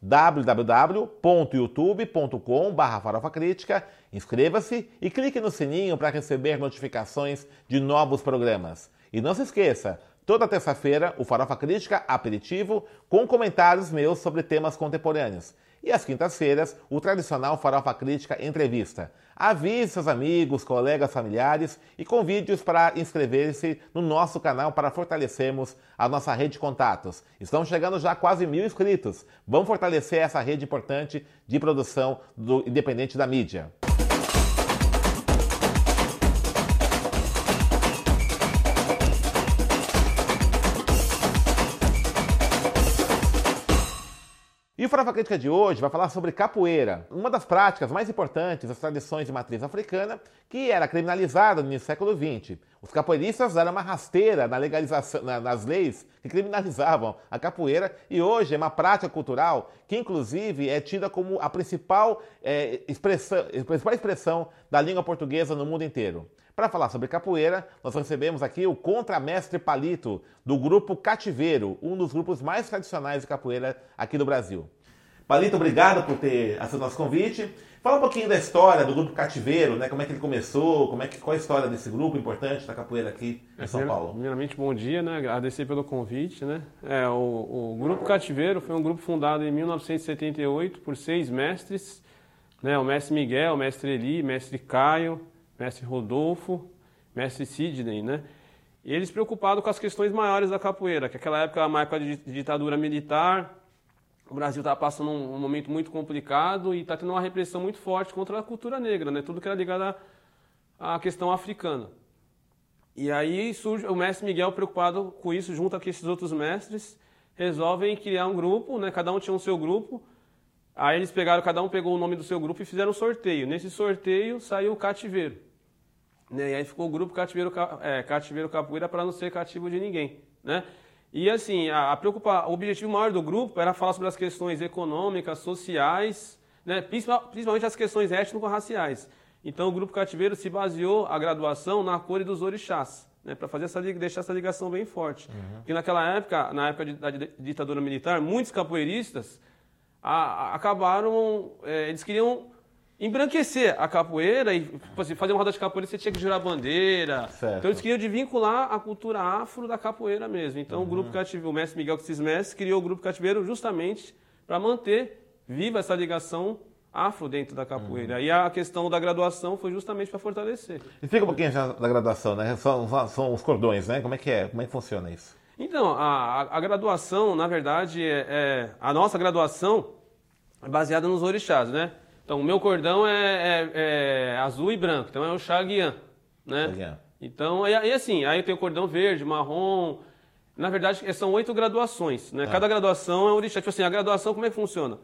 www.youtube.com.br farofacrítica, inscreva-se e clique no sininho para receber notificações de novos programas. E não se esqueça, toda terça-feira o Farofa Crítica Aperitivo com comentários meus sobre temas contemporâneos. E às quintas-feiras, o tradicional Farofa Crítica Entrevista. Avise seus amigos, colegas, familiares e convide-os para inscrever-se no nosso canal para fortalecermos a nossa rede de contatos. Estamos chegando já quase mil inscritos. Vamos fortalecer essa rede importante de produção do independente da mídia. Farofa Crítica de hoje vai falar sobre capoeira, uma das práticas mais importantes das tradições de matriz africana, que era criminalizada no século XX. Os capoeiristas deram uma rasteira na legalização, na, nas leis que criminalizavam a capoeira e hoje é uma prática cultural que, inclusive, é tida como a principal, é, expressão, a principal expressão da língua portuguesa no mundo inteiro. Para falar sobre capoeira, nós recebemos aqui o contramestre Palito, do grupo Cativeiro, um dos grupos mais tradicionais de capoeira aqui do Brasil. Palito, obrigado por ter aceito nosso convite. Fala um pouquinho da história do grupo Cativeiro, né? Como é que ele começou, como é que, qual a história desse grupo importante da capoeira aqui em São Paulo. Primeiramente, bom dia, né? Agradecer pelo convite, né? É, o, o grupo Cativeiro foi um grupo fundado em 1978 por seis mestres, né? O mestre Miguel, o mestre Eli, o mestre Caio, mestre Rodolfo, mestre Sidney, né? E eles preocupados com as questões maiores da capoeira, que aquela época uma época de ditadura militar, o Brasil estava passando um, um, momento muito complicado e está tendo uma repressão muito forte contra a cultura negra, né? Tudo que era ligado à, à questão africana. E aí surge o mestre Miguel preocupado com isso, junto com esses outros mestres, resolvem criar um grupo, né? Cada um tinha um seu grupo. Aí eles pegaram, cada um pegou o nome do seu grupo e fizeram um sorteio. Nesse sorteio saiu o cativeiro. Né? E aí ficou o grupo Cativeiro, é, Cativeiro Capoeira para não ser cativo de ninguém. Né? E assim, a, preocupa, o objetivo maior do grupo era falar sobre as questões econômicas, sociais, né? principalmente as questões étnico-raciais. Então o grupo Cativeiro se baseou a graduação na cor dos orixás. Né, para fazer essa deixar essa ligação bem forte. Uhum. Porque naquela época, na época da ditadura militar, muitos capoeiristas a, a, acabaram, é, eles queriam embranquecer a capoeira e tipo assim, fazer uma roda de capoeira você tinha que jurar bandeira. Certo. Então eles queriam de vincular a cultura afro da capoeira mesmo. Então uhum. o grupo cativeiro, o mestre Miguel Cis Mestre criou o grupo cativeiro justamente para manter viva essa ligação afro dentro da capoeira. Uhum. E a questão da graduação foi justamente para fortalecer. Explica um pouquinho já da graduação, né? São, são os cordões, né? Como é que é? Como é que funciona isso? Então, a, a graduação, na verdade, é, é, a nossa graduação é baseada nos orixás, né? Então, o meu cordão é, é, é azul e branco, então é o Xaguian, né? Então, e, e, assim, aí tem o cordão verde, marrom. Na verdade, são oito graduações, né? Tá. Cada graduação é um orixá. Tipo assim, a graduação, como é que funciona?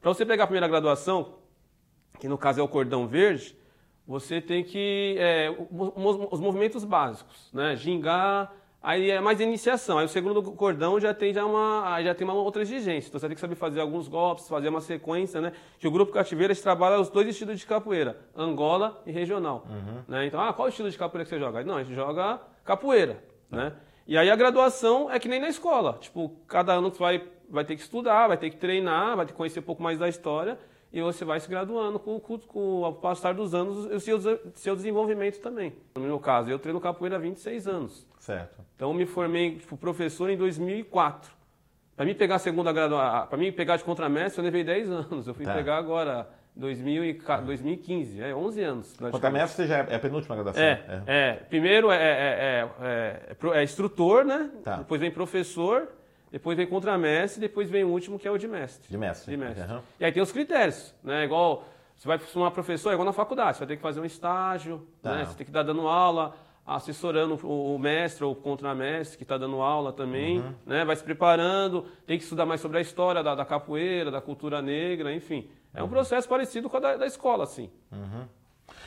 Para você pegar a primeira graduação, que no caso é o cordão verde, você tem que... É, os, os movimentos básicos, né? Gingá, Aí é mais iniciação. Aí o segundo cordão já tem já uma, já tem uma outra exigência. Então você tem que saber fazer alguns golpes, fazer uma sequência, né? Que o grupo Cativeira trabalha os dois estilos de capoeira, Angola e regional. Uhum. Né? Então, ah, qual estilo de capoeira que você joga? Não, a gente joga capoeira, uhum. né? E aí a graduação é que nem na escola. Tipo, cada ano você vai, vai ter que estudar, vai ter que treinar, vai ter que conhecer um pouco mais da história e você vai se graduando com, com, com o passar dos anos e o seu, seu desenvolvimento também. No meu caso, eu treino capoeira há 26 anos. Certo. Então, me formei tipo, professor em 2004. Para mim pegar a segunda graduação, para mim pegar de contramestre, eu levei 10 anos. Eu fui tá. pegar agora 2015, é 11 anos. Contramestre já é a penúltima graduação. É, é. é. primeiro é, é, é, é, instrutor, né? Tá. Depois vem professor, depois vem contramestre, depois vem o último que é o de mestre. De mestre. De mestre. Uhum. E aí tem os critérios, né? Igual você vai formar professor, é igual na faculdade, você vai ter que fazer um estágio, tá. né? Você tem que estar dando aula assessorando o mestre ou o contramestre que está dando aula também, uhum. né? vai se preparando, tem que estudar mais sobre a história da, da capoeira, da cultura negra, enfim. É um uhum. processo parecido com a da, da escola, assim. Uhum.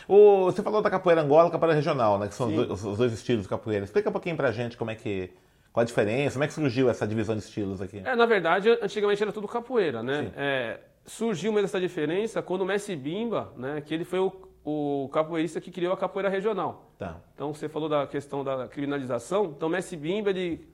O, você falou da capoeira Angola e capoeira regional, né? Que são os, os, dois estilos de capoeira. Explica um pouquinho pra gente como é que. Qual a diferença? Como é que surgiu essa divisão de estilos aqui? É, na verdade, antigamente era tudo capoeira, né? É, surgiu mesmo essa diferença quando o Messi Bimba, né? Que ele foi o, o capoeirista que criou a capoeira regional. Tá. Então você falou da questão da criminalização. Então Messi Bimba, ele,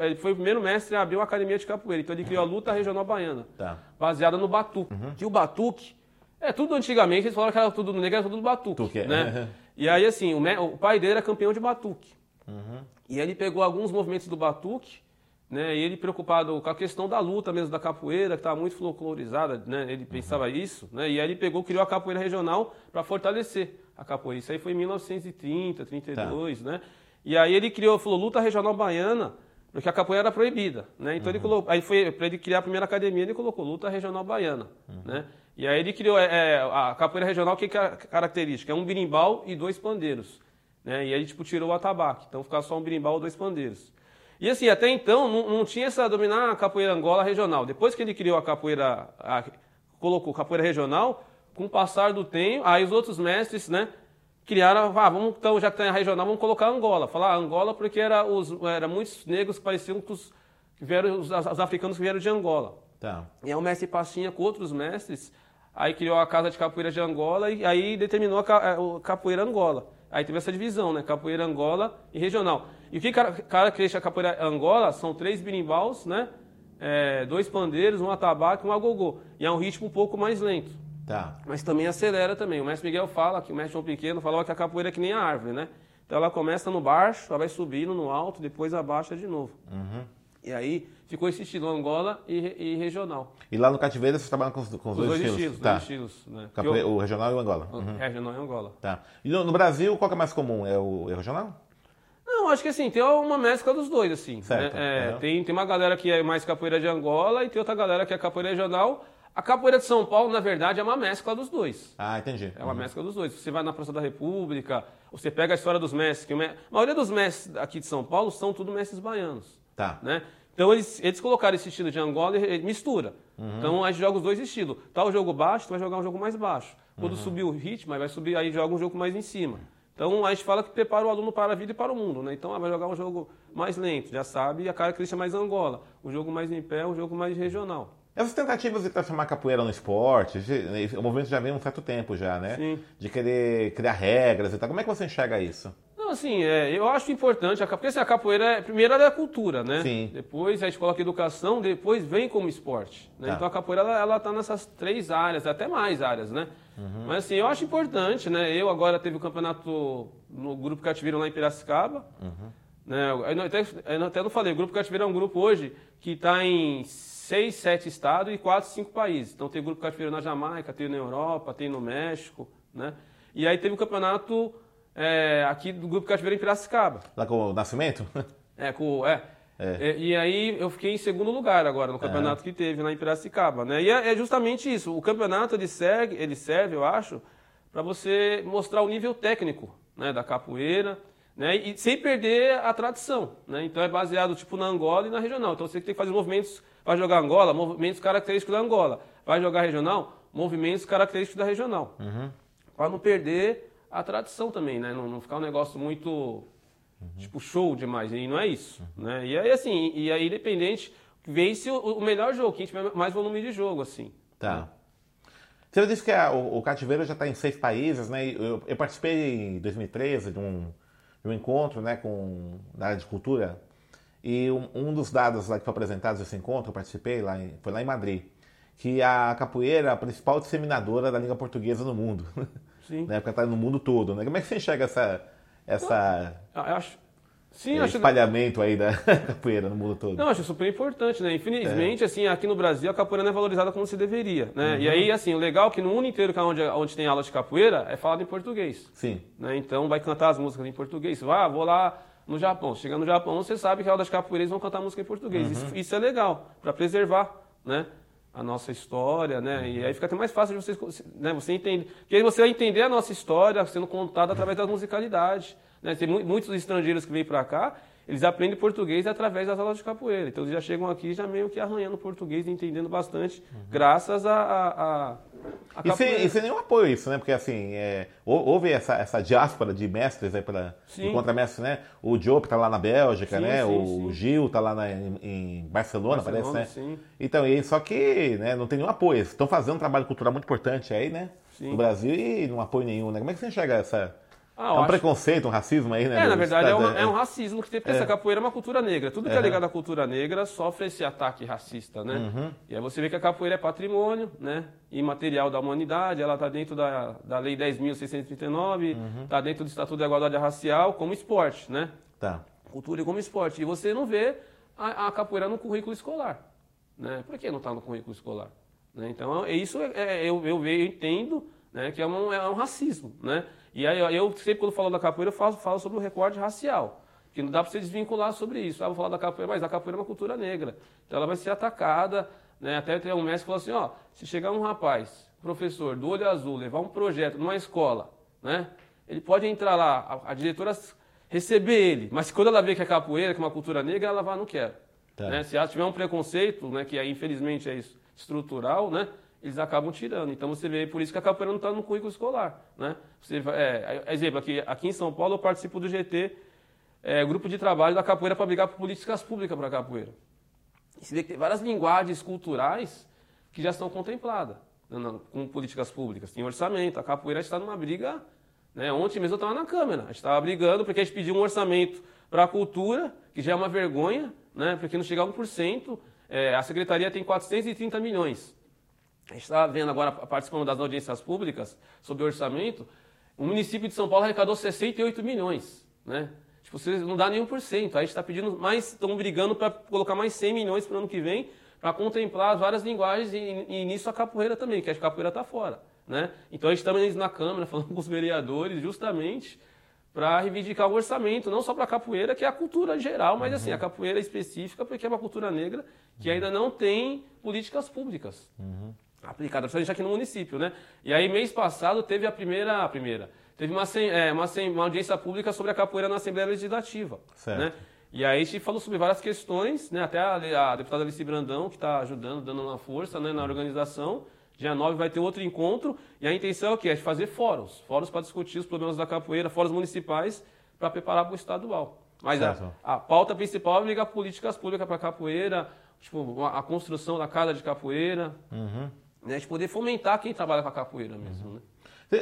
ele foi o primeiro mestre a abrir uma academia de capoeira. Então ele criou a luta regional baiana, Tá. baseada no batuque. Uhum. E o batuque, é tudo antigamente, eles falaram que era tudo negro, era tudo batuque. É. né? E aí assim, o, me- o pai dele era campeão de batuque. Uhum. E ele pegou alguns movimentos do batuque, né? E ele preocupado com a questão da luta mesmo da capoeira, que estava muito folclorizada, né? Ele pensava isso, né? E aí ele pegou, criou a capoeira regional para fortalecer a capoeira. Isso aí foi em 1930, 32, né? E aí ele criou, falou luta regional baiana, porque a capoeira era proibida, né? Então ele colocou, aí foi para ele criar a primeira academia, ele colocou luta regional baiana, né? E aí ele criou é, é, a capoeira regional, que é característica? É um birimbau e dois pandeiros. Né? E aí, tipo, tirou o atabaque. Então ficava só um birimbau e dois pandeiros. E assim, até então não, não tinha essa dominar a capoeira Angola regional. Depois que ele criou a capoeira, a- colocou capoeira regional, com o passar do tempo, aí os outros mestres, né, criaram, ah, vamos então, já que tem a regional, vamos colocar Angola. Falar Angola porque era, os, era muitos negros que pareciam com os, que vieram, os, os africanos que vieram de Angola. Tá. E aí o mestre Pastinha com outros mestres, aí criou a Casa de Capoeira de Angola e aí determinou a, ca- o Capoeira Angola. Aí teve essa divisão, né? Capoeira Angola e regional. E o que cara- caracteriza a Capoeira Angola são três birimbaus, né? É, dois pandeiros, um atabaque e um agogô. E é um ritmo um pouco mais lento. Tá. Mas também acelera também. O mestre Miguel fala, que o mestre João Pequeno falava que a capoeira é que nem a árvore, né? Então ela começa no baixo, ela vai subindo no alto, depois abaixa de novo. E aí ficou esse estilo Angola e, e regional. E lá no cativeiro você trabalha com os, com os Os dois, dois estilos? tá. dois estilos, né? Eu- O regional e o Angola. Uhum. Regional e Angola. Tá. E no, no Brasil, qual que é mais comum? É o, é o regional? Não, acho que assim, tem uma mescla dos dois, assim. Certo, né? É, uhum. tem, tem uma galera que é mais capoeira de Angola e tem outra galera que é capoeira regional. A capoeira de São Paulo, na verdade, é uma mescla dos dois. Ah, entendi. É uma mescla dos dois. Você vai na Praça da República, você pega a história dos mestres, que me- a maioria dos mestres aqui de São Paulo são tudo mestres baianos. Tá. né? Então eles, eles colocaram esse estilo de Angola e mistura. Então a gente joga os dois estilos. Tá o jogo baixo, tu vai jogar um jogo mais baixo. Quando subir o ritmo, aí vai subir, aí joga um jogo mais em cima. Então a gente fala que prepara o aluno para a vida e para o mundo, né? Então ah, vai jogar um jogo mais lento, já sabe, e a característica é mais Angola. Um jogo mais em pé, um jogo mais regional. Essas tentativas de transformar capoeira no esporte, o movimento já vem há um certo tempo já, né? Sim. De querer criar regras e tal. Como é que você enxerga isso? Assim, é, eu acho importante, a, porque assim, a capoeira, é, primeiro ela é a cultura, né? Sim. Depois a gente coloca educação, depois vem como esporte. né? Tá. Então a capoeira, ela, ela tá nessas três áreas, até mais áreas, né? Uhum. Mas assim, eu acho importante, né? Eu agora teve o campeonato no Grupo Cativeiro lá em Piracicaba, Uhum. né? Eu até, eu não- até não falei, o Grupo Cativeiro é um grupo hoje que está em seis, sete estados e quatro, cinco países. Então tem Grupo Cativeiro na Jamaica, tem na Europa, tem no México, né? E aí teve o campeonato é, aqui do Grupo Cativeiro em Piracicaba. Lá com o Nascimento? É, com, é. É. E, e aí eu fiquei em segundo lugar agora no campeonato que teve lá em Piracicaba, né? E é, é justamente isso. O campeonato ele serve, ele serve, eu acho, para você mostrar o nível técnico, né, da capoeira, né? E sem perder a tradição, né? Então é baseado tipo na Angola e na regional. Então você tem que fazer movimentos vai jogar Angola, movimentos característicos da Angola. Vai jogar regional, movimentos característicos da regional. Para não perder a tradição também, né? Não, não ficar um negócio muito tipo show demais, e não é isso, né? E aí assim, e aí independente vence o, o melhor jogo, quem tiver mais volume de jogo assim. Tá. Você disse que a- o, o cativeiro já está em seis países, né? Eu, eu participei em 2013 de um, de um encontro, né, com na área de cultura. E um, um dos dados lá que foi apresentado nesse encontro, eu participei lá, em- foi lá em Madrid, que a capoeira é a principal disseminadora da língua portuguesa no mundo. Sim. Na época está no mundo todo, né? Como é que você enxerga essa, essa Ah, Eu acho Sim, é, eu acho espalhamento aí da capoeira no mundo todo? Não, acho super importante, né? Infelizmente, assim, aqui no Brasil a capoeira não é valorizada como se deveria, né? E aí, assim, o legal é que no mundo inteiro que é onde, onde tem aula de capoeira é falado em português. Sim. né? Então vai cantar as músicas em português. Ah, vou lá no Japão. Chega no Japão, você sabe que a aula de capoeira eles vão cantar música em português. Isso, isso é legal, para preservar, né? A nossa história, né? E aí fica até mais fácil de você, né? você entender. Porque aí você vai entender a nossa história sendo contada através da musicalidade. Né? Tem mu- muitos estrangeiros que vêm para cá, eles aprendem português através das aulas de capoeira. Então eles já chegam aqui já meio que arranhando português e entendendo bastante, graças a, a- a- E sem, e sem, nenhum apoio isso, né? Porque assim, é, houve essa, essa diáspora de mestres aí para contramestres, né? O Diop tá lá na Bélgica, sim, né? Sim, o sim. Gil tá lá na, em, Barcelona, Barcelona, parece, né? Então, e, só que né, não tem nenhum apoio. Estão fazendo um trabalho cultural muito importante aí, né? No Brasil e não apoio nenhum, né? Como é que você enxerga essa, ah, é um acho... preconceito, um racismo aí, né? É, na verdade, é, uma, é, um racismo que tem, porque é. essa capoeira é uma cultura negra. Tudo que é ligado à cultura negra sofre esse ataque racista, né? Uhum. E aí você vê que a capoeira é patrimônio, né? Imaterial da humanidade, ela está dentro da, da Lei 10.639, está uhum. Tá dentro do Estatuto da Igualdade Racial como esporte, né? Tá. Cultura como esporte. E você não vê a, a capoeira no currículo escolar, né? Por que não está no currículo escolar? Né? Então, isso é, é eu, eu, eu entendo né, que é um, é um racismo, né? E aí eu sempre quando falo da capoeira eu falo, falo sobre o recorte racial. Que não dá para você desvincular sobre isso. Ah, vou falar da capoeira, mas a capoeira é uma cultura negra. Então ela vai ser atacada. Né? Até tem um mestre que falou assim, ó, se chegar um rapaz, professor do olho azul, levar um projeto numa escola, né? Ele pode entrar lá, a, a diretora receber ele, mas quando ela vê que é capoeira, que é uma cultura negra, ela vai, não quer. Tá. Né? Se ela tiver um preconceito, né, que aí, infelizmente é estrutural, né? Eles acabam tirando. Então você vê, por isso que a capoeira não está no currículo escolar. Né? Você, é, exemplo, aqui, aqui em São Paulo eu participo do GT, é, grupo de trabalho da capoeira para brigar por políticas públicas para a capoeira. Você vê que tem várias linguagens culturais que já estão contempladas né, com políticas públicas. Tem orçamento, a capoeira está numa briga. Né? Ontem mesmo eu estava na Câmara, a gente estava brigando porque a gente pediu um orçamento para a cultura, que já é uma vergonha, né? porque não chega a 1%. É, a secretaria tem 430 milhões. A gente está vendo agora, participando das audiências públicas sobre orçamento, o município de São Paulo arrecadou 68 milhões, né? Tipo, vocês não dá nenhum por cento. Aí a gente está pedindo mais, estão brigando para colocar mais 100 milhões para o ano que vem, para contemplar várias linguagens e, e, nisso a capoeira também, que a capoeira está fora, né? Então a gente também na Câmara falando com os vereadores justamente para reivindicar o orçamento, não só para a capoeira, que é a cultura geral, mas uhum. assim, a capoeira específica, porque é uma cultura negra que ainda não tem políticas públicas. Uhum aplicada, principalmente aqui no município, né? E aí, mês passado, teve a primeira, a primeira, teve uma, é, uma, uma audiência pública sobre a capoeira na Assembleia Legislativa, certo. né? E aí a gente falou sobre várias questões, né? Até a, a deputada Alice Brandão, que está ajudando, dando uma força né, na organização. Dia 9 vai ter outro encontro e a intenção é o quê? É fazer fóruns, fóruns para discutir os problemas da capoeira, fóruns municipais, para preparar para o estadual. Mas a, a, pauta principal é ligar políticas públicas para a capoeira, tipo, a, a, construção da casa de capoeira. Uhum né, de poder fomentar quem trabalha com a capoeira mesmo. Uhum. Né?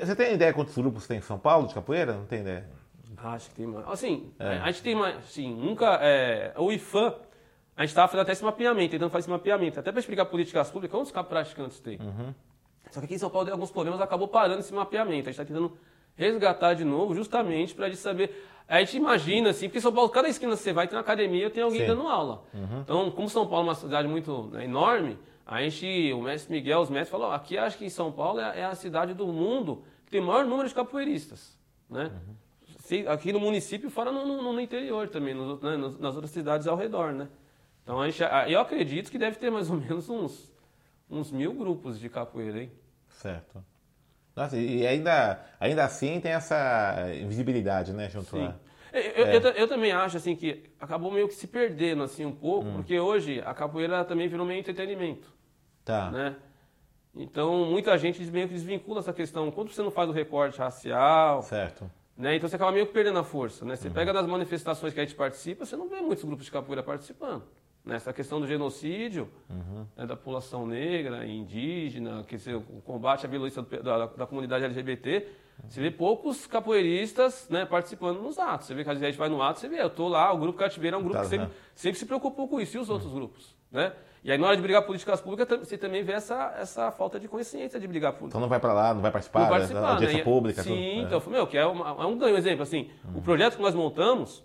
Você tem ideia quantos grupos tem em São Paulo de capoeira? Não tem ideia? Acho que tem mais. Assim, é. a gente tem mais. Assim, nunca. É, o IFAM, a gente estava fazendo até esse mapeamento, tentando fazer esse mapeamento. Até para explicar políticas públicas, quantos praticantes tem? Uhum. Só que aqui em São Paulo tem alguns problemas, acabou parando esse mapeamento. A gente está tentando resgatar de novo, justamente para a gente saber. A gente imagina, assim, porque São Paulo, cada esquina que você vai, tem uma academia, tem alguém Sim. dando aula. Uhum. Então, como São Paulo é uma cidade muito né, enorme, a gente, o mestre Miguel, os mestres falou, aqui acho que em São Paulo é, é, a cidade do mundo que tem o maior número de capoeiristas, né? Uhum. Aqui no município, fora no, no, no interior também, no, né, nas outras cidades ao redor, né? Então a gente, eu acredito que deve ter mais ou menos uns, uns mil grupos de capoeira, hein? Certo. Nossa, e ainda, ainda assim tem essa invisibilidade, né, junto Sim. Eu, é. eu, eu, também acho assim que acabou meio que se perdendo assim um pouco, hum. porque hoje a capoeira também virou meio entretenimento. Tá. Né? Então muita gente meio que desvincula essa questão. Quando você não faz o recorte racial. Certo. Né? Então você acaba meio que perdendo a força. Né? Você uhum. pega das manifestações que a gente participa, você não vê muitos grupos de capoeira participando. Né? questão do genocídio uhum. né, da população negra, indígena, que o combate à violência da, da comunidade LGBT, você vê poucos capoeiristas né, participando nos atos. Você vê que a gente vai no ato, você vê, eu estou lá, o grupo Cativeiro é um grupo tá, que sempre, sempre, se preocupou com isso, e os outros uhum. grupos. Né? E aí, na hora de brigar políticas públicas, você também vê essa, essa falta de consciência de brigar política. Então não vai para lá, não vai participar, não participar da audiência né? pública. Sim, tudo. É. então, meu, que é, uma, é um ganho. Exemplo, assim, hum. o projeto que nós montamos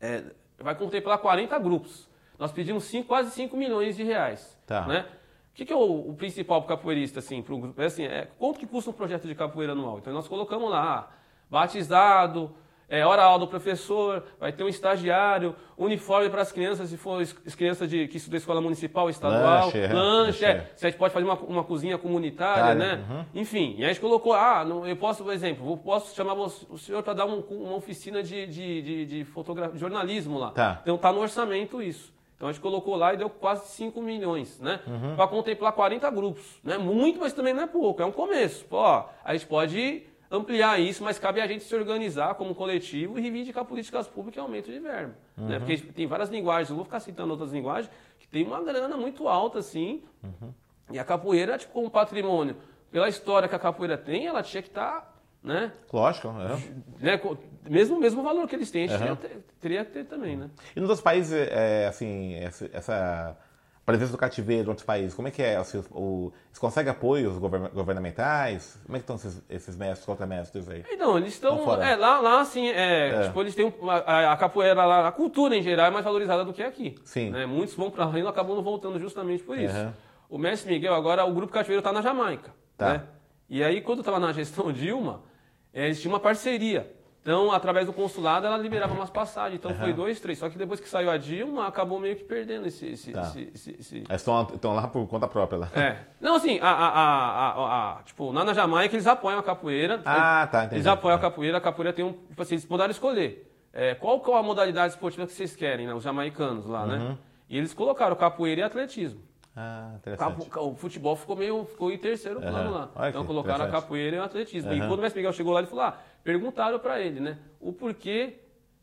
é, vai contemplar 40 grupos. Nós pedimos cinco, quase 5 milhões de reais. Tá. Né? O que, que é o, o principal para o capoeirista? Assim, pro, é assim, é, quanto que custa um projeto de capoeira anual? Então nós colocamos lá, batizado, é, hora aula do professor, vai ter um estagiário, uniforme para as crianças, se for criança de, que estuda escola municipal, estadual, lanche, é, lanche é. Se a gente pode fazer uma, uma cozinha comunitária, tá, né? Uhum. Enfim, e a gente colocou, ah, não, eu posso, por exemplo, eu posso chamar o senhor para dar um, uma oficina de, de, de, de, de jornalismo lá. Tá. Então tá no orçamento isso. Então a gente colocou lá e deu quase 5 milhões, né? Uhum. Para contemplar 40 grupos. Não é muito, mas também não é pouco, é um começo. Pô, ó, a gente pode ampliar isso, mas cabe a gente se organizar como coletivo e reivindicar políticas públicas e aumento de verba. Né? Uhum. Né? Porque tem várias linguagens, eu vou ficar citando outras linguagens, que tem uma grana muito alta, assim. Uhum. E a capoeira, tipo, como patrimônio, pela história que a capoeira tem, ela tinha que estar. Tá, né? Lógico, é. né? Mesmo, mesmo valor que eles têm, uhum. teria que ter também, né? E nos outros países, é, assim, essa presença do cativeiro em outros países, como é que é? Assim, o, eles conseguem apoios governamentais? Como é que estão esses, esses mestres, contramestres aí? Então, eles estão. É, lá, lá, assim, é, é. Tipo, eles têm. A, a, capoeira lá, a cultura em geral é mais valorizada do que aqui. Sim. Né? Muitos vão para lá e acabam não voltando justamente por isso. Uhum. O mestre Miguel, agora, o grupo cativeiro está na Jamaica. Tá. Né? E aí, quando estava na gestão Dilma, eles tinham uma parceria. Então, através do consulado, ela liberava umas passagens. Então, uhum. foi dois, três. Só que depois que saiu a Dilma, acabou meio que perdendo esse... esse, tá. esse, esse, esse... Estão, lá por conta própria. Lá. É. Não, assim, a, a, a, a, tipo, lá na Jamaica, eles apoiam a capoeira. Ah, tá, entendi. Eles apoiam a capoeira. A capoeira tem um... Tipo assim, eles puderam escolher. É, qual é a modalidade esportiva que vocês querem, né? Os jamaicanos lá, né? uhum. né? E eles colocaram capoeira e atletismo. Ah, interessante. O futebol ficou meio ficou em terceiro plano uhum. lá. Olha então colocaram a capoeira e o atletismo. Uhum. E quando o Mestre Miguel chegou lá, ele falou: ah, perguntaram para ele, né? O porquê,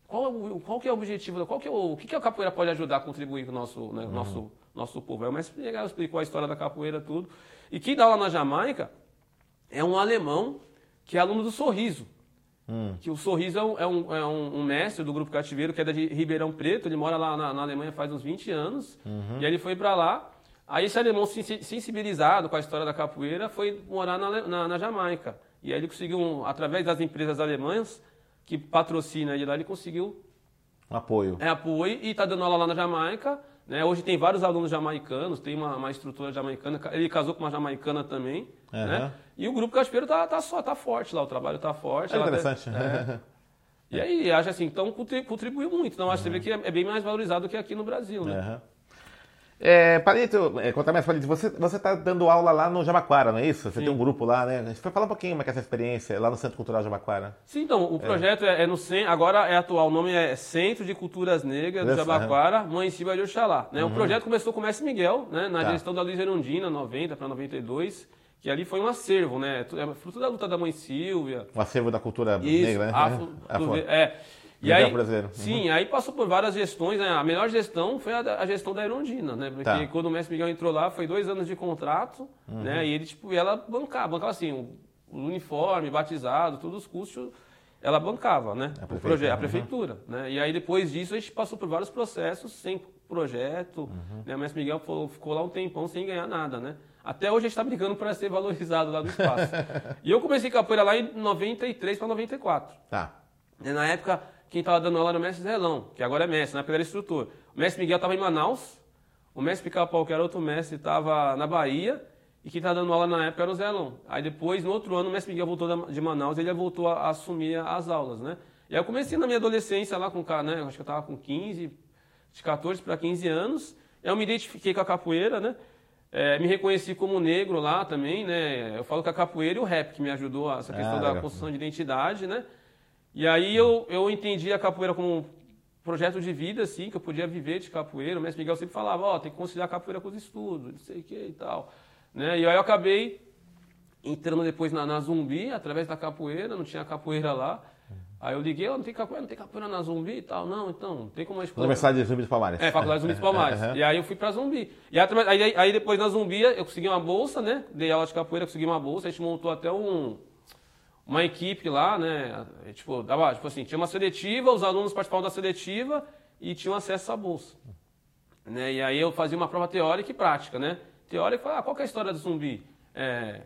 qual, qual que é o objetivo, qual que é o, o que, que a capoeira pode ajudar a contribuir com o nosso, né, uhum. nosso, nosso povo. Aí o Mestre explicou a história da capoeira, tudo. E quem dá lá na Jamaica é um alemão que é aluno do Sorriso. Hum. Que o Sorriso é um, é, um, é um, mestre do Grupo Cativeiro, que é de Ribeirão Preto. Ele mora lá na, na Alemanha faz uns 20 anos. Uhum. E aí ele foi para lá Aí esse alemão sensibilizado com a história da capoeira foi morar na, na, na Jamaica. E aí ele conseguiu, através das empresas alemãs que patrocina ele lá, ele conseguiu apoio. É apoio e está dando aula lá na Jamaica. Né? Hoje tem vários alunos jamaicanos, tem uma, uma, estrutura jamaicana. Ele casou com uma jamaicana também. Uhum. Né? E o grupo Caspeiro tá, tá, só, tá forte lá, o trabalho tá forte. É interessante. é. E aí, acho assim, então contribuiu muito. Então, acho uhum. que você vê que é, é, bem mais valorizado do que aqui no Brasil, né? Uhum. É, Palito, é, conta mais, Palito, você está dando aula lá no Jabaquara, não é isso? Você Sim. tem um grupo lá, né? A gente vai falar um pouquinho como é que é essa experiência lá no Centro Cultural Jabaquara. Sim, então, o é. projeto é, é no agora é atual, o nome é Centro de Culturas Negras do Jabaquara, uhum. Mãe Silva de Oxalá. Né? Uhum. O projeto começou com o Mestre Miguel, né? na tá. gestão da Luiz Erundina, 90 para 92, que ali foi um acervo, né? É fruto da luta da Mãe Silvia. Um acervo da cultura Isso, negra, né? Afro, é, é. E aí, brasileiro. Sim, uhum. aí passou por várias gestões. Né? A melhor gestão foi a, a gestão da Erondina, né? Porque tá. quando o Mestre Miguel entrou lá, foi dois anos de contrato, uhum. né? E ele, tipo, ela bancava, bancava assim, o, o uniforme, batizado, todos os custos, ela bancava, né? A, o projeto, a prefeitura, uhum. né? E aí depois disso a gente passou por vários processos sem projeto, uhum. né? O Mestre Miguel ficou, ficou lá um tempão sem ganhar nada, né? Até hoje a gente está brigando para ser valorizado lá no espaço. e eu comecei capoeira lá em 93 para 94. Tá. E na época quem estava dando aula era o mestre Zelão, que agora é mestre, na época era instrutor. O mestre Miguel estava em Manaus, o mestre Pica-Pau, que era outro mestre, estava na Bahia, e quem estava dando aula na época era o Zelão. Aí depois, no outro ano, o mestre Miguel voltou de Manaus, ele voltou a assumir as aulas, né? E aí eu comecei na minha adolescência lá com, né, acho que eu estava com 15, de 14 para 15 anos, eu me identifiquei com a capoeira, né? É, me reconheci como negro lá também, né? Eu falo que a capoeira e o rap que me ajudou essa questão ah, da construção de identidade, né? E aí eu, eu entendi a capoeira como um projeto de vida, assim, que eu podia viver de capoeira. O mestre Miguel sempre falava, ó, oh, tem que conciliar a capoeira com os estudos, não sei o que e tal. Né? E aí eu acabei entrando depois na, na Zumbi, através da capoeira, não tinha capoeira lá. Aí eu liguei, oh, não tem capoeira, não tem capoeira na Zumbi e tal. Não, então, não tem como a escola... Universidade de Zumbi dos Palmares. É, Faculdade de Zumbi dos Palmares. Uhum. E aí eu fui pra Zumbi. E aí, aí, aí, depois na Zumbi eu consegui uma bolsa, né? Dei aula de capoeira, consegui uma bolsa, a gente montou até um uma equipe lá, né? Tipo, dava, tipo assim, tinha uma seletiva, os alunos participavam da seletiva e tinham acesso à bolsa. Né? E aí eu fazia uma prova teórica e prática, né? Teórica, ah, qual é a história do zumbi? É,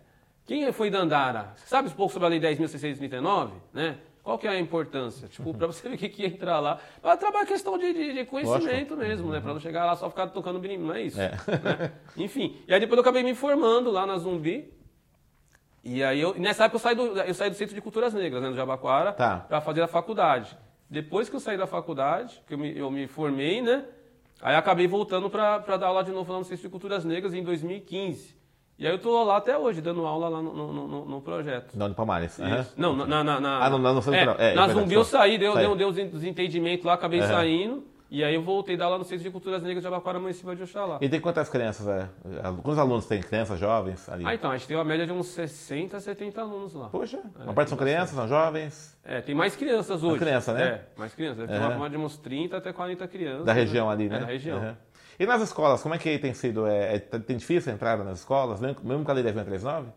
quem foi Dandara? Você sabe um pouco sobre a Lei 10.639, né? Qual que é a importância? Tipo, para você ver o que, que ia entrar lá. Para trabalhar questão de, de, de conhecimento Lógico. mesmo, né? Para não chegar lá só ficar tocando menino, não é isso. É. Né? Enfim. E aí depois eu acabei me informando lá na Zumbi, e aí, eu, nessa época, eu saí, do, eu saí do Centro de Culturas Negras, né, no Jabaquara, tá. para fazer a faculdade. Depois que eu saí da faculdade, que eu me, eu me formei, né? Aí acabei voltando para dar aula de novo lá no Centro de Culturas Negras em 2015. E aí eu estou lá até hoje, dando aula lá no, no, no, no projeto. Não, no Palmares. Uhum. Não, na, na, na, Ah, não, não, não é, é, Na Zumbi eu saí, deu, deu, deu os entendimentos lá, acabei uhum. saindo. E aí eu voltei dar aula no Centro de Culturas Negras de Abaquara, Município de Oxalá. E tem quantas crianças? É? Quantos alunos tem? Crianças, jovens ali? Ah, então, a gente tem uma média de uns 60, 70 alunos lá. Poxa, é, uma parte são crianças, são jovens? É, tem mais crianças hoje. Mais criança, né? É, mais crianças. Tem uhum. uma de uns 30 até 40 crianças. Da região ali, né? É, da região. Uhum. E nas escolas, como é que tem sido? É, é, tem difícil a entrada nas escolas, mesmo com a lei 1039?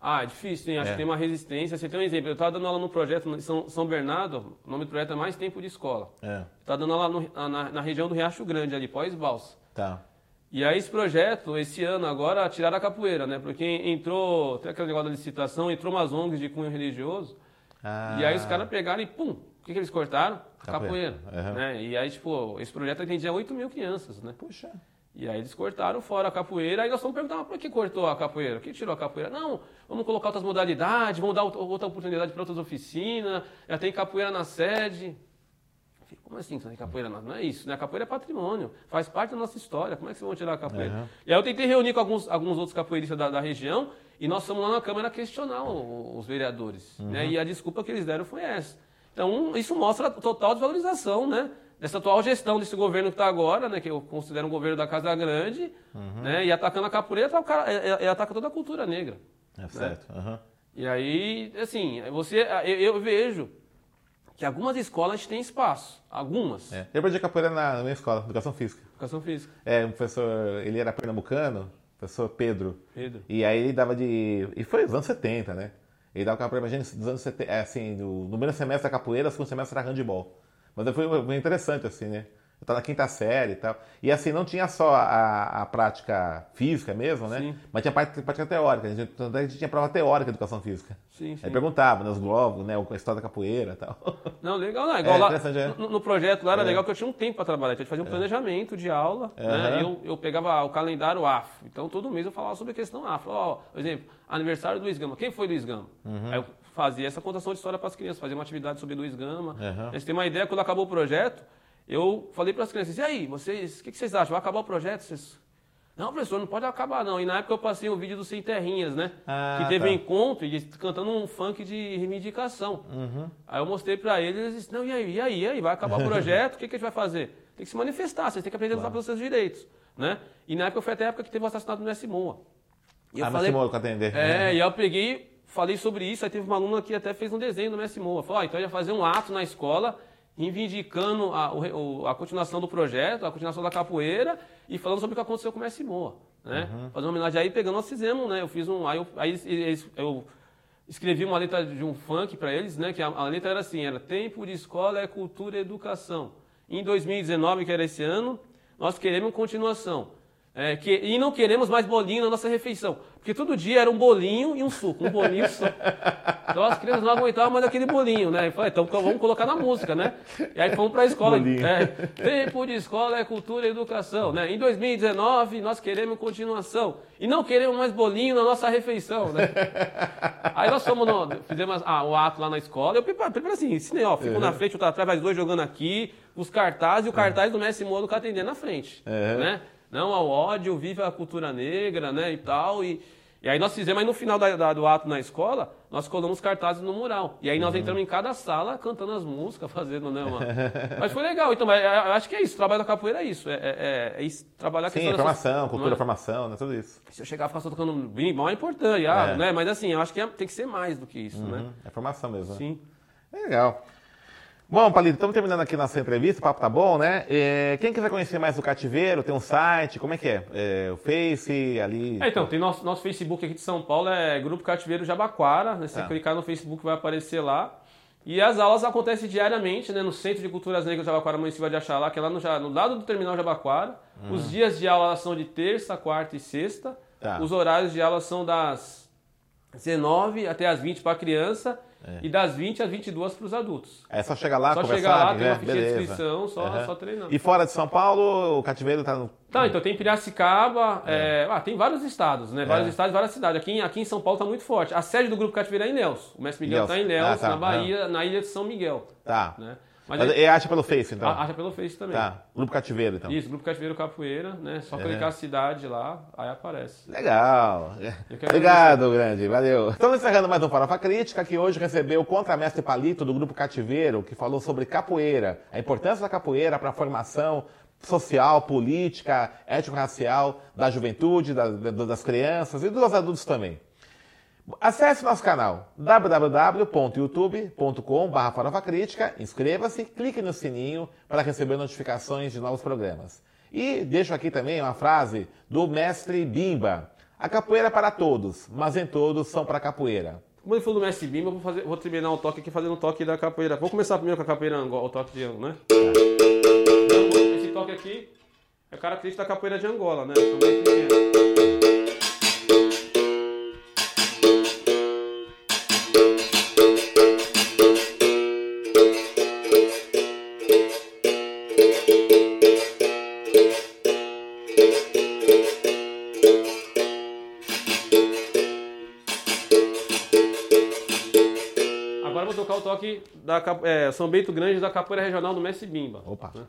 Ah, é difícil, tem, acho é. que tem uma resistência. Você tem um exemplo, eu estava dando aula no projeto em São, São Bernardo, o nome do projeto é Mais Tempo de Escola. É. Estava dando aula no, na, na, região do Riacho Grande, ali, pós-Balsa. Tá. E aí esse projeto, esse ano agora, tiraram a capoeira, né? Porque entrou, tem aquele negócio da licitação, entrou umas ONGs de cunho religioso. Ah. E aí os caras pegaram e pum, o que, que eles cortaram? Capoeira. capoeira uhum. né? E aí, tipo, esse projeto atendia 8 mil crianças, né? Puxa. E aí eles cortaram fora a capoeira, aí nós vamos perguntar, por que cortou a capoeira? Por que tirou a capoeira? Não, vamos colocar outras modalidades, vamos dar outra oportunidade para outras oficinas, já tem capoeira na sede. Como assim tem capoeira? Não é isso, né? A capoeira é patrimônio, faz parte da nossa história, como é que vocês vão tirar a capoeira? Uhum. E aí eu tentei reunir com alguns, alguns outros capoeiristas da, da região, e nós fomos lá na Câmara questionar o, os vereadores, né? uhum. né? E a desculpa que eles deram foi essa. Então, isso mostra a total desvalorização, né? Dessa atual gestão desse governo que está agora, né, que eu considero um governo da Casa Grande, uhum. né, e atacando a capoeira, tá, é, é, ataca toda a cultura negra. É certo. Né? Uhum. E aí, assim, você, eu, eu, vejo que algumas escolas têm espaço, algumas. É. Eu aprendi capoeira na, na minha escola, educação física. Educação física. É, um professor, ele era pernambucano, professor Pedro. Pedro. E aí ele dava de, e foi nos anos 70, né? Ele dava capoeira pra gente nos anos 70, é, assim, no, no primeiro semestre da capoeira, segundo semestre era handball. Mas foi interessante, assim, né? Eu estava na quinta série e tal. E assim, não tinha só a, a prática física mesmo, né? Sim. Mas tinha parte, prática teórica. A gente, a gente tinha prova teórica de educação física. Sim, sim. Aí perguntava, né, globos, né? A história da capoeira e tal. Não, legal, não. Igual é, lá, é. no, no, projeto lá era é. legal que eu tinha um tempo para trabalhar. Então a gente fazia um é. planejamento de aula, né? eu, eu pegava o calendário AFO. Então todo mês eu falava sobre a questão AFO. Ó, por exemplo, aniversário do Luiz Gama. Quem foi Luiz Gama? Uhum. Aí eu fazia essa contação de história para as crianças, fazia uma atividade sobre Luiz Gama. Uhum. Eles têm uma ideia, quando acabou o projeto, eu falei para as crianças, e aí, vocês, o que, que, vocês acham? Vai acabar o projeto? Vocês... Não, professor, não pode acabar não. E na época eu passei um vídeo do Sem Terrinhas, né? Ah, que teve tá. um encontro e cantando um funk de reivindicação. Uhum. Aí eu mostrei para eles, eles disseram, não, e aí, e aí, e aí? Vai acabar o projeto, o que, que a gente vai fazer? Tem que se manifestar, vocês têm que aprender claro. a lutar pelos seus direitos. Né? E na época foi até a época que teve o assassinato do Messi Moa. E eu ah, falei, Messi Moa, atender. É, e eu peguei, falei sobre isso, aí teve uma aluna que até fez um desenho do Messi Moa. Falou, oh, então ia fazer um ato na escola reivindicando a, o, a continuação do projeto, a continuação da capoeira e falando sobre o que aconteceu com o Messi Moa. Né? Uhum. Fazer uma homenagem aí, pegando, nós fizemos, né? Eu fiz um. Aí eu, aí eu escrevi uma letra de um funk para eles, né? Que a, a, letra era assim: era tempo de escola é cultura e educação. Em 2019, que era esse ano, nós queremos continuação. É, que, e não queremos mais bolinho na nossa refeição. Porque todo dia era um bolinho e um suco, um bolinho e um suco. Então as crianças não aguentavam mais aquele bolinho, né? E falei, então vamos colocar na música, né? E aí fomos para a escola. É, tempo de escola é cultura e educação, né? Em 2019 nós queremos continuação. E não queremos mais bolinho na nossa refeição, né? Aí nós fomos, no, fizemos ah, o ato lá na escola. Eu primeiro assim, ensinei, ó, fico uhum. na frente, eu atrás, vai dois jogando aqui, os cartazes, e o cartaz do Messi Mono atendendo na frente, uhum. né? Não ao ódio, viva a cultura negra, né, e tal. E, e aí nós fizemos, aí no final da, da, do ato na escola, nós colamos cartazes no mural. E aí nós uhum. entramos em cada sala cantando as músicas, fazendo, né. Mas foi legal, então, eu acho que é isso, o trabalho da capoeira é isso, é, é, é isso, trabalhar a Sim, formação, dessas... cultura, é? formação, né, tudo isso. Se eu chegar e ficar só tocando bem, mal é importante, ah, é. né, mas assim, eu acho que é, tem que ser mais do que isso, né. uhum. né. É formação mesmo, né? Sim. Legal. Bom, Palito, estamos terminando aqui nossa entrevista, o papo tá bom, né? É, quem quiser conhecer mais o Cativeiro, tem um site, como é que é? é o Face, ali... É, então, tem nosso, nosso Facebook aqui de São Paulo, é Grupo Cativeiro Jabaquara, né? Se você tá. clicar no Facebook vai aparecer lá. E as aulas acontecem diariamente, né? No Centro de Culturas Negras Jabaquara, município de Axalá, que é lá no, no lado do Terminal Jabaquara. Hum. Os dias de aula são de terça, quarta e sexta. Tá. Os horários de aula são das 19 até as 20 para criança é. E das 20 às 22 para os adultos. É só chegar lá, só conversar, chegar lá, tem uma ficha de inscrição, só, uhum. só treinando. E fora de São Paulo, o cativeiro está no... Tá, então tem Piracicaba, é. É, ah, tem vários estados, né? Vários é. estados, várias cidades. Aqui, aqui em São Paulo está muito forte. A sede do Grupo Cativeiro é em Nelson. O mestre Miguel está em Nelson, ah, tá. na Bahia, na ilha de São Miguel. Tá. Né? Mas Mas ele- ele acha pelo Face, então. acha pelo Face também. Tá, Grupo Cativeiro, então. Isso, Grupo Cativeiro Capoeira, né? Só É. clicar a cidade lá, aí aparece. Legal. Obrigado, grande. Valeu. Estamos encerrando mais um Farofa Crítica, que hoje recebeu o contramestre Palito do Grupo Cativeiro, que falou sobre capoeira, a importância da capoeira para a formação social, política, étnico-racial da juventude, da- das crianças e dos adultos também. Acesse nosso canal www.youtube.com.br inscreva-se, clique no sininho para receber notificações de novos programas. E deixo aqui também uma frase do mestre Bimba. A capoeira é para todos, mas em todos são para capoeira. Como ele falou do Mestre Bimba, vou, fazer, vou terminar o toque aqui fazendo o toque da capoeira. Vou começar primeiro com a capoeira Angola, o toque de Angola, né? Esse toque aqui é característico da capoeira de Angola, né? São Agora eu vou tocar o toque da é, São Bento Grande da capoeira regional do Mestre Bimba. Opa. Vamos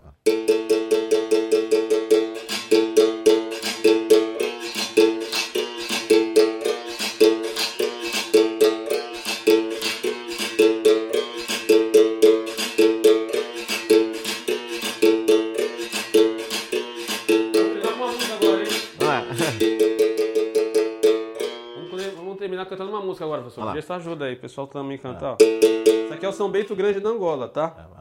música agora, professor. Se ajuda aí, o pessoal também cantar. ó. Isso aqui é o São Bento Grande da Angola, tá? Ó.